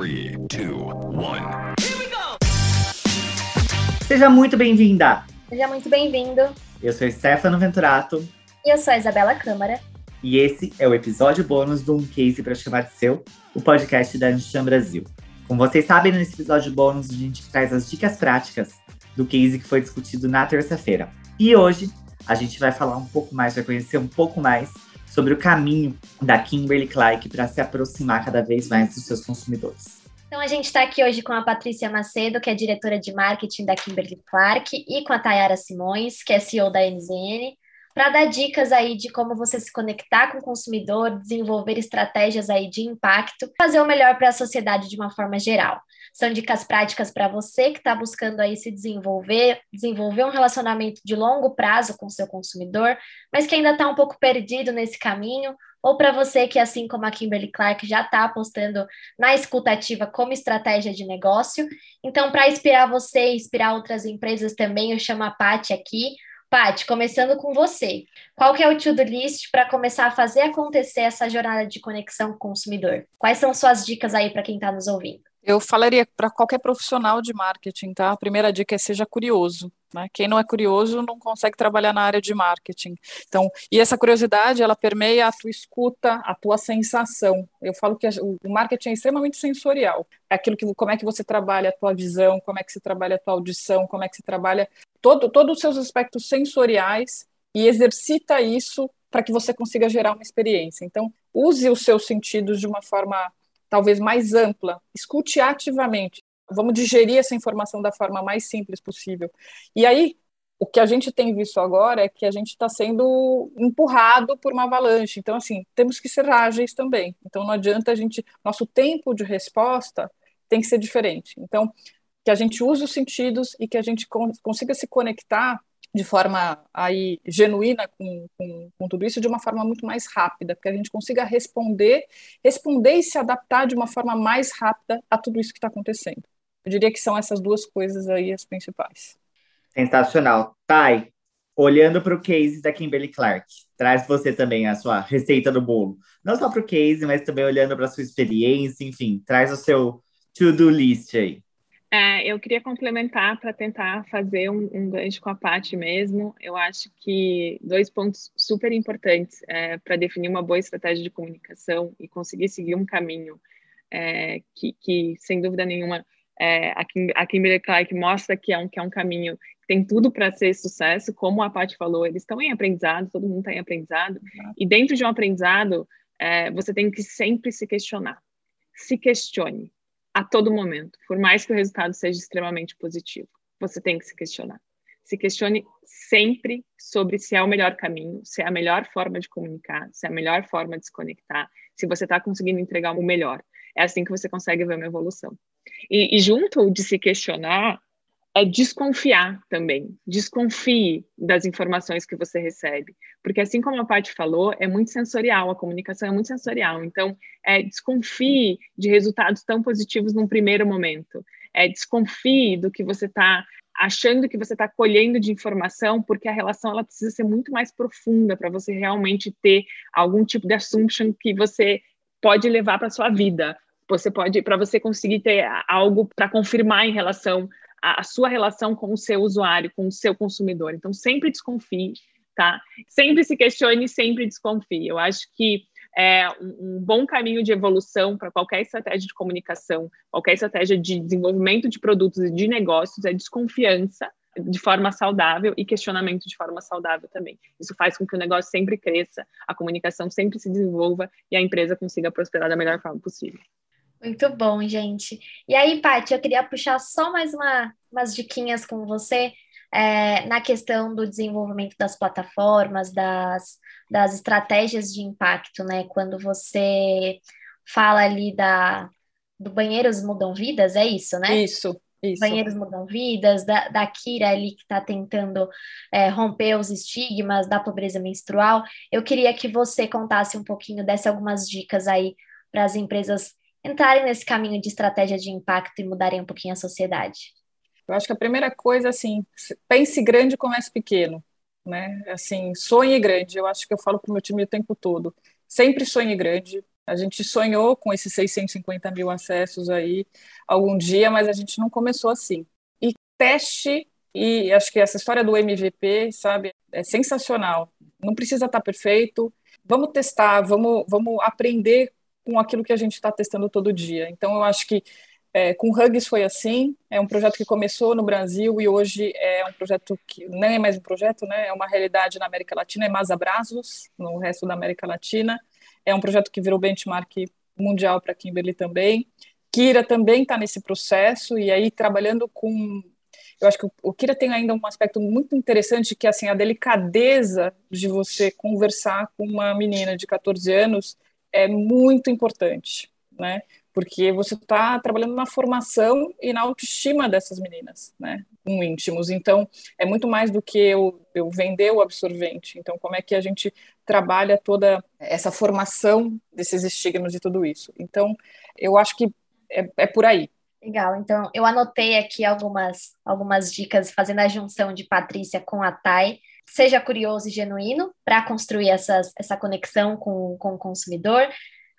3, 2, 1. Seja muito bem-vinda! Seja muito bem-vindo. Eu sou Stefano Venturato E eu sou a Isabela Câmara. e esse é o episódio bônus do Um Case para Chamar de Seu, o podcast da Anshan Brasil. Como vocês sabem, nesse episódio bônus a gente traz as dicas práticas do case que foi discutido na terça-feira. E hoje a gente vai falar um pouco mais, vai conhecer um pouco mais sobre o caminho da Kimberly Clark para se aproximar cada vez mais dos seus consumidores. Então a gente está aqui hoje com a Patrícia Macedo, que é diretora de marketing da Kimberly Clark, e com a Tayara Simões, que é CEO da NZN, para dar dicas aí de como você se conectar com o consumidor, desenvolver estratégias aí de impacto, fazer o melhor para a sociedade de uma forma geral. São dicas práticas para você que está buscando aí se desenvolver, desenvolver um relacionamento de longo prazo com o seu consumidor, mas que ainda está um pouco perdido nesse caminho, ou para você que, assim como a Kimberly Clark, já está apostando na escutativa como estratégia de negócio. Então, para inspirar você e inspirar outras empresas também, eu chamo a Paty aqui. Paty, começando com você. Qual que é o to-do list para começar a fazer acontecer essa jornada de conexão com o consumidor? Quais são suas dicas aí para quem está nos ouvindo? Eu falaria para qualquer profissional de marketing, tá? A primeira dica é seja curioso. Né? Quem não é curioso não consegue trabalhar na área de marketing. Então, e essa curiosidade, ela permeia a tua escuta, a tua sensação. Eu falo que o marketing é extremamente sensorial. É aquilo que, como é que você trabalha a tua visão, como é que você trabalha a tua audição, como é que você trabalha todo, todos os seus aspectos sensoriais e exercita isso para que você consiga gerar uma experiência. Então, use os seus sentidos de uma forma talvez mais ampla, escute ativamente. Vamos digerir essa informação da forma mais simples possível. E aí, o que a gente tem visto agora é que a gente está sendo empurrado por uma avalanche. Então, assim, temos que ser ágeis também. Então, não adianta a gente. Nosso tempo de resposta tem que ser diferente. Então, que a gente use os sentidos e que a gente consiga se conectar de forma aí genuína com, com, com, tudo isso de uma forma muito mais rápida, que a gente consiga responder, responder e se adaptar de uma forma mais rápida a tudo isso que está acontecendo. Eu diria que são essas duas coisas aí as principais. Sensacional. Thay, olhando para o case da Kimberly Clark, traz você também a sua receita do bolo. Não só para o case, mas também olhando para a sua experiência, enfim, traz o seu to-do list aí. É, eu queria complementar para tentar fazer um, um gancho com a Paty mesmo. Eu acho que dois pontos super importantes é, para definir uma boa estratégia de comunicação e conseguir seguir um caminho é, que, que, sem dúvida nenhuma, é, a, Kim, a Kimberly Clark mostra que é um, que é um caminho que tem tudo para ser sucesso. Como a Paty falou, eles estão em aprendizado, todo mundo está em aprendizado. E dentro de um aprendizado, é, você tem que sempre se questionar. Se questione a todo momento, por mais que o resultado seja extremamente positivo. Você tem que se questionar. Se questione sempre sobre se é o melhor caminho, se é a melhor forma de comunicar, se é a melhor forma de se conectar, se você está conseguindo entregar o melhor. É assim que você consegue ver uma evolução. E, e junto de se questionar, é desconfiar também. Desconfie das informações que você recebe. Porque, assim como a Paty falou, é muito sensorial, a comunicação é muito sensorial. Então, é, desconfie de resultados tão positivos num primeiro momento. É, desconfie do que você está achando que você está colhendo de informação, porque a relação ela precisa ser muito mais profunda para você realmente ter algum tipo de assumption que você pode levar para sua vida. Você pode, para você conseguir ter algo para confirmar em relação a, a sua relação com o seu usuário, com o seu consumidor. Então, sempre desconfie, tá? Sempre se questione, sempre desconfie. Eu acho que é um, um bom caminho de evolução para qualquer estratégia de comunicação, qualquer estratégia de desenvolvimento de produtos e de negócios é desconfiança de forma saudável e questionamento de forma saudável também. Isso faz com que o negócio sempre cresça, a comunicação sempre se desenvolva e a empresa consiga prosperar da melhor forma possível. Muito bom, gente. E aí, Paty, eu queria puxar só mais uma, umas diquinhas com você é, na questão do desenvolvimento das plataformas, das, das estratégias de impacto, né? Quando você fala ali da, do Banheiros Mudam Vidas, é isso, né? Isso. Isso. Banheiros Mudam Vidas, da, da Kira ali que está tentando é, romper os estigmas da pobreza menstrual. Eu queria que você contasse um pouquinho, desse algumas dicas aí para as empresas entrarem nesse caminho de estratégia de impacto e mudarem um pouquinho a sociedade? Eu acho que a primeira coisa, assim, pense grande comece pequeno, né? Assim, sonhe grande. Eu acho que eu falo para o meu time o tempo todo. Sempre sonhe grande. A gente sonhou com esses 650 mil acessos aí algum dia, mas a gente não começou assim. E teste, e acho que essa história do MVP, sabe, é sensacional. Não precisa estar perfeito. Vamos testar, vamos, vamos aprender com aquilo que a gente está testando todo dia. Então, eu acho que é, com Hugs foi assim, é um projeto que começou no Brasil e hoje é um projeto que não é mais um projeto, né? É uma realidade na América Latina, é mais abraços no resto da América Latina. É um projeto que virou benchmark mundial para Kimberly também. Kira também está nesse processo e aí trabalhando com eu acho que o Kira tem ainda um aspecto muito interessante que é assim a delicadeza de você conversar com uma menina de 14 anos é muito importante, né? porque você está trabalhando na formação e na autoestima dessas meninas, né, com íntimos. Então, é muito mais do que eu, eu vender o absorvente. Então, como é que a gente trabalha toda essa formação desses estigmas e tudo isso? Então, eu acho que é, é por aí. Legal, então eu anotei aqui algumas, algumas dicas fazendo a junção de Patrícia com a Thay. Seja curioso e genuíno para construir essas, essa conexão com, com o consumidor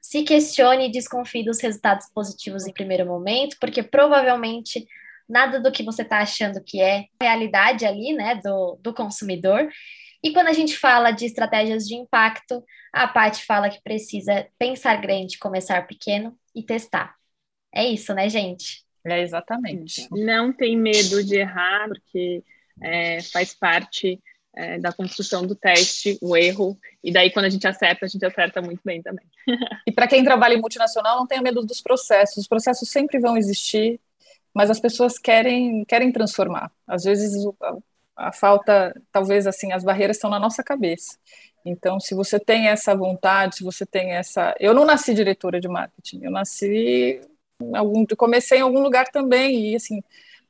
se questione e desconfie dos resultados positivos em primeiro momento, porque provavelmente nada do que você está achando que é realidade ali, né, do, do consumidor. E quando a gente fala de estratégias de impacto, a Paty fala que precisa pensar grande, começar pequeno e testar. É isso, né, gente? É exatamente. Não tem medo de errar, porque é, faz parte é, da construção do teste, o erro, e daí quando a gente acerta, a gente acerta muito bem também. e para quem trabalha em multinacional, não tenha medo dos processos, os processos sempre vão existir, mas as pessoas querem, querem transformar. Às vezes a, a falta, talvez assim, as barreiras estão na nossa cabeça. Então, se você tem essa vontade, se você tem essa. Eu não nasci diretora de marketing, eu nasci. Algum, comecei em algum lugar também, e assim,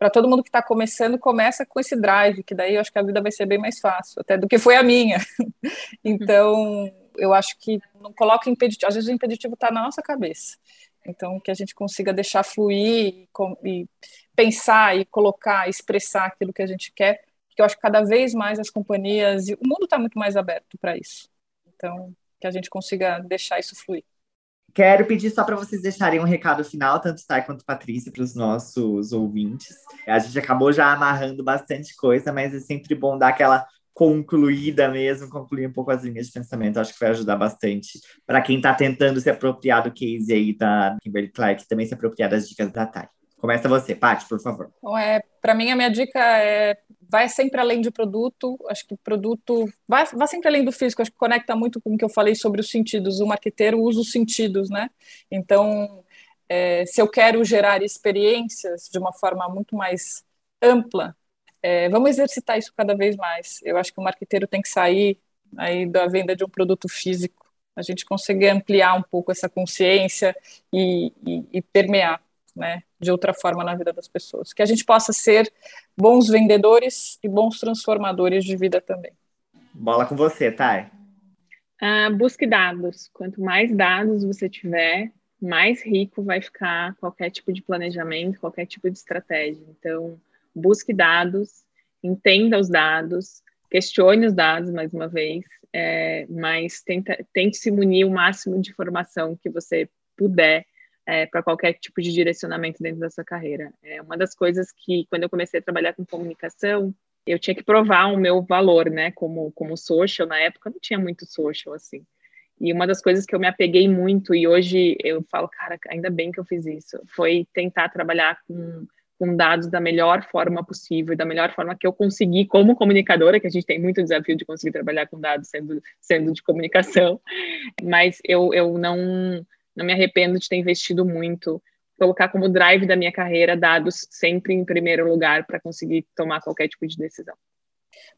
para todo mundo que está começando, começa com esse drive, que daí eu acho que a vida vai ser bem mais fácil, até do que foi a minha. então, eu acho que não coloca impeditivo, às vezes o impeditivo está na nossa cabeça. Então, que a gente consiga deixar fluir e, pensar e colocar, expressar aquilo que a gente quer, porque eu acho que cada vez mais as companhias, e o mundo está muito mais aberto para isso. Então, que a gente consiga deixar isso fluir. Quero pedir só para vocês deixarem um recado final, tanto Thay quanto Patrícia, para os nossos ouvintes. A gente acabou já amarrando bastante coisa, mas é sempre bom dar aquela concluída mesmo, concluir um pouco as linhas de pensamento. Acho que vai ajudar bastante para quem está tentando se apropriar do case aí da Kimberly Clark, também se apropriar das dicas da Thay. Começa você, Paty, por favor. Bom, é, para mim, a minha dica é vai sempre além de produto. Acho que produto vai, vai sempre além do físico. Acho que conecta muito com o que eu falei sobre os sentidos. O marqueteiro usa os sentidos, né? Então, é, se eu quero gerar experiências de uma forma muito mais ampla, é, vamos exercitar isso cada vez mais. Eu acho que o marqueteiro tem que sair aí da venda de um produto físico. A gente conseguir ampliar um pouco essa consciência e, e, e permear né, de outra forma na vida das pessoas. Que a gente possa ser bons vendedores e bons transformadores de vida também. Bola com você, Thay. Uh, busque dados. Quanto mais dados você tiver, mais rico vai ficar qualquer tipo de planejamento, qualquer tipo de estratégia. Então, busque dados, entenda os dados, questione os dados mais uma vez, é, mas tenta, tente se munir o máximo de informação que você puder é, para qualquer tipo de direcionamento dentro da sua carreira. É uma das coisas que, quando eu comecei a trabalhar com comunicação, eu tinha que provar o meu valor, né, como, como social, na época não tinha muito social, assim. E uma das coisas que eu me apeguei muito, e hoje eu falo, cara, ainda bem que eu fiz isso, foi tentar trabalhar com, com dados da melhor forma possível, da melhor forma que eu consegui como comunicadora, que a gente tem muito desafio de conseguir trabalhar com dados sendo, sendo de comunicação, mas eu, eu não não me arrependo de ter investido muito, colocar como drive da minha carreira dados sempre em primeiro lugar para conseguir tomar qualquer tipo de decisão.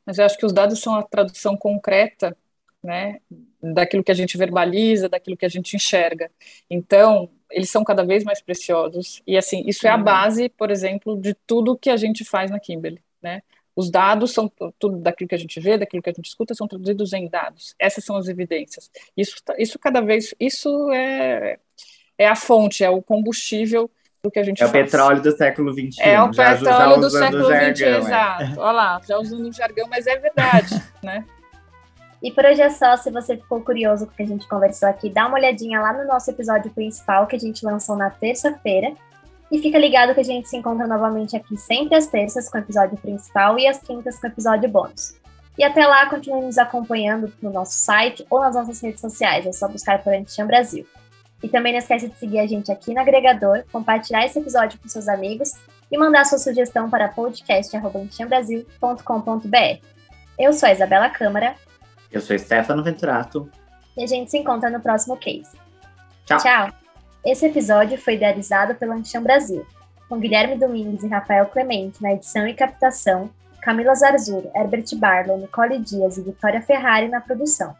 Mas eu acho que os dados são a tradução concreta, né, daquilo que a gente verbaliza, daquilo que a gente enxerga. Então, eles são cada vez mais preciosos e assim, isso é a uhum. base, por exemplo, de tudo que a gente faz na Kimberly, né? Os dados são tudo daquilo que a gente vê, daquilo que a gente escuta, são traduzidos em dados. Essas são as evidências. Isso, tá, isso cada vez, isso é, é a fonte, é o combustível do que a gente é faz. É o petróleo do século XXI. É o petróleo do século XXI, é. exato. Olha lá, já usando um jargão, mas é verdade, né? E por hoje é só. Se você ficou curioso com o que a gente conversou aqui, dá uma olhadinha lá no nosso episódio principal que a gente lançou na terça-feira. E fica ligado que a gente se encontra novamente aqui sempre às terças com o episódio principal e às quintas com o episódio bônus. E até lá, continue nos acompanhando no nosso site ou nas nossas redes sociais. É só buscar por Anticham Brasil. E também não esquece de seguir a gente aqui no agregador, compartilhar esse episódio com seus amigos e mandar sua sugestão para podcast.com.br. Eu sou a Isabela Câmara. Eu sou Stefano Venturato. E a gente se encontra no próximo case. Tchau. Tchau. Esse episódio foi idealizado pelo Anticham Brasil, com Guilherme Domingues e Rafael Clemente na edição e captação, Camila Zarzur, Herbert Barlow, Nicole Dias e Vitória Ferrari na produção.